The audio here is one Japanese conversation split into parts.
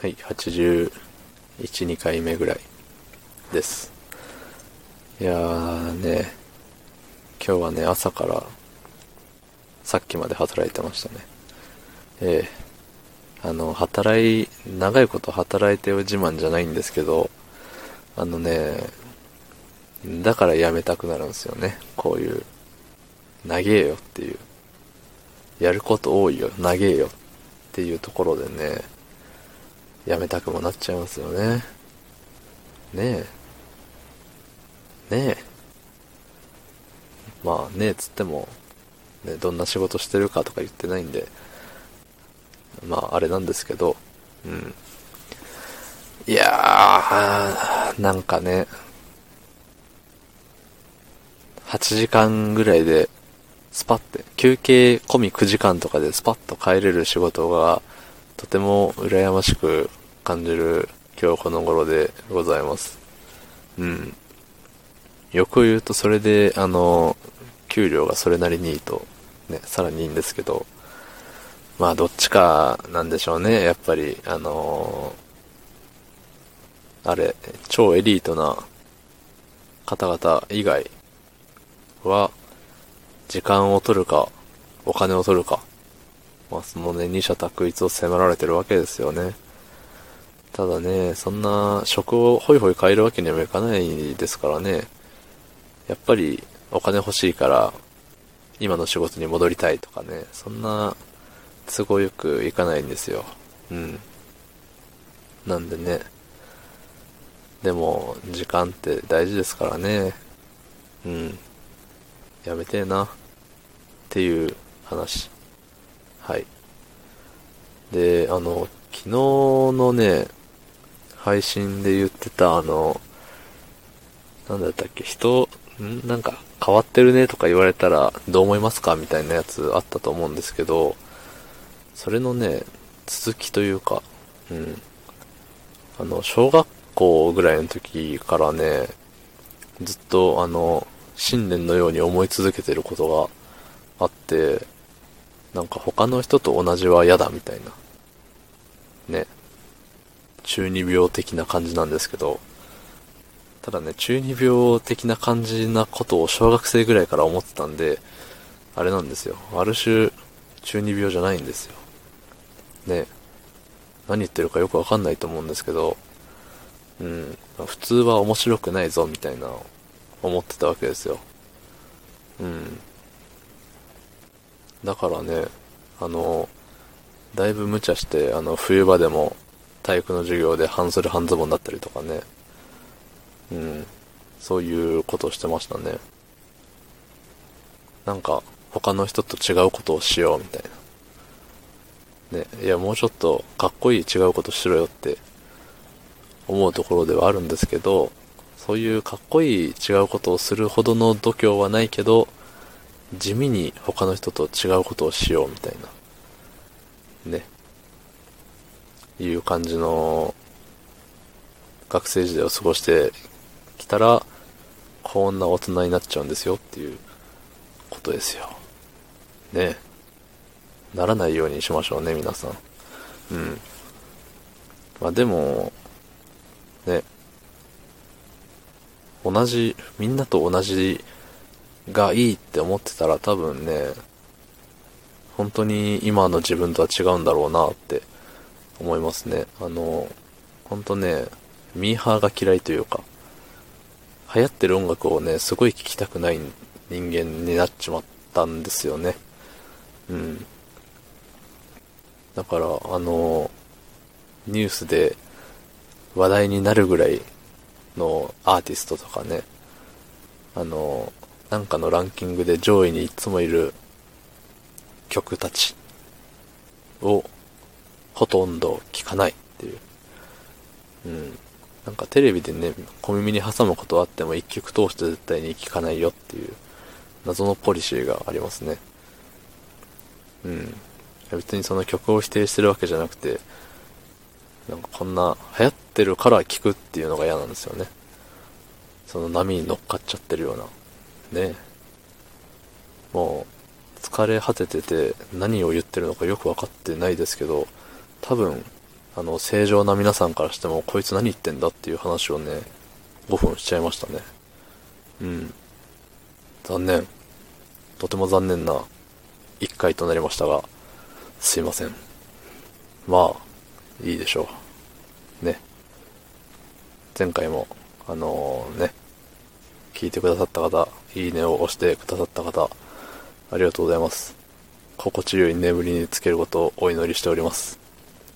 はい、81、2回目ぐらいです。いやーね、今日はね、朝からさっきまで働いてましたね。ええあの、働い、長いこと働いてる自慢じゃないんですけど、あのね、だから辞めたくなるんですよね。こういう、長えよっていう。やること多いよ、長えよっていうところでね、辞めたくもなっちゃいますよね。ねえ。ねえ。まあねえつっても、ね、どんな仕事してるかとか言ってないんで、まああれなんですけど、うん。いやー、なんかね、8時間ぐらいで、スパって、休憩込み9時間とかでスパッと帰れる仕事が、とても羨ましく感じる今日この頃でございます。うん。よく言うとそれで、あの、給料がそれなりにいいと、ね、さらにいいんですけど、まあどっちかなんでしょうね、やっぱり、あのあれ、超エリートな方々以外は、時間を取るか、お金を取るか、まあそのね、二者択一を迫られてるわけですよね。ただね、そんな職をホイホイ変えるわけにはいかないですからね。やっぱりお金欲しいから、今の仕事に戻りたいとかね、そんな都合よくいかないんですよ。うん。なんでね。でも、時間って大事ですからね。うん。やめてえな。っていう話。はい。で、あの、昨日のね、配信で言ってたあの、なんだったっけ、人、んなんか変わってるねとか言われたらどう思いますか？みたいなやつあったと思うんですけど、それのね、続きというか、うん。あの、小学校ぐらいの時からね、ずっとあの、信念のように思い続けてることがあって、なんか他の人と同じは嫌だみたいな。ね。中二病的な感じなんですけど、ただね、中二病的な感じなことを小学生ぐらいから思ってたんで、あれなんですよ。ある種、中二病じゃないんですよ。ね。何言ってるかよくわかんないと思うんですけど、うん。普通は面白くないぞ、みたいな、思ってたわけですよ。うん。だからね、あの、だいぶ無茶して、あの、冬場でも体育の授業で半袖半ズボンだったりとかね。うん。そういうことをしてましたね。なんか、他の人と違うことをしようみたいな。ね、いや、もうちょっとかっこいい違うことしろよって思うところではあるんですけど、そういうかっこいい違うことをするほどの度胸はないけど、地味に他の人と違うことをしようみたいな。ね。いう感じの学生時代を過ごしてきたら、こんな大人になっちゃうんですよっていうことですよ。ね。ならないようにしましょうね、皆さん。うん。まあでも、ね。同じ、みんなと同じがいいって思ってたら多分ね、本当に今の自分とは違うんだろうなって思いますね。あの、本当ね、ミーハーが嫌いというか、流行ってる音楽をね、すごい聴きたくない人間になっちまったんですよね。うん。だから、あの、ニュースで話題になるぐらいのアーティストとかね、あの、なんかのランキングで上位にいつもいる曲たちをほとんど聞かないっていう。うん。なんかテレビでね、小耳に挟むことあっても一曲通して絶対に聞かないよっていう謎のポリシーがありますね。うん。別にその曲を否定してるわけじゃなくて、なんかこんな流行ってるから聴くっていうのが嫌なんですよね。その波に乗っかっちゃってるような。ねもう、疲れ果ててて何を言ってるのかよくわかってないですけど、多分、あの、正常な皆さんからしても、こいつ何言ってんだっていう話をね、5分しちゃいましたね。うん。残念。とても残念な1回となりましたが、すいません。まあ、いいでしょう。ね。前回も、あのー、ね、聞いてくださった方、いいねを押してくださった方、ありがとうございます。心地よい眠りにつけることをお祈りしております。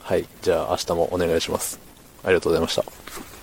はい。じゃあ明日もお願いします。ありがとうございました。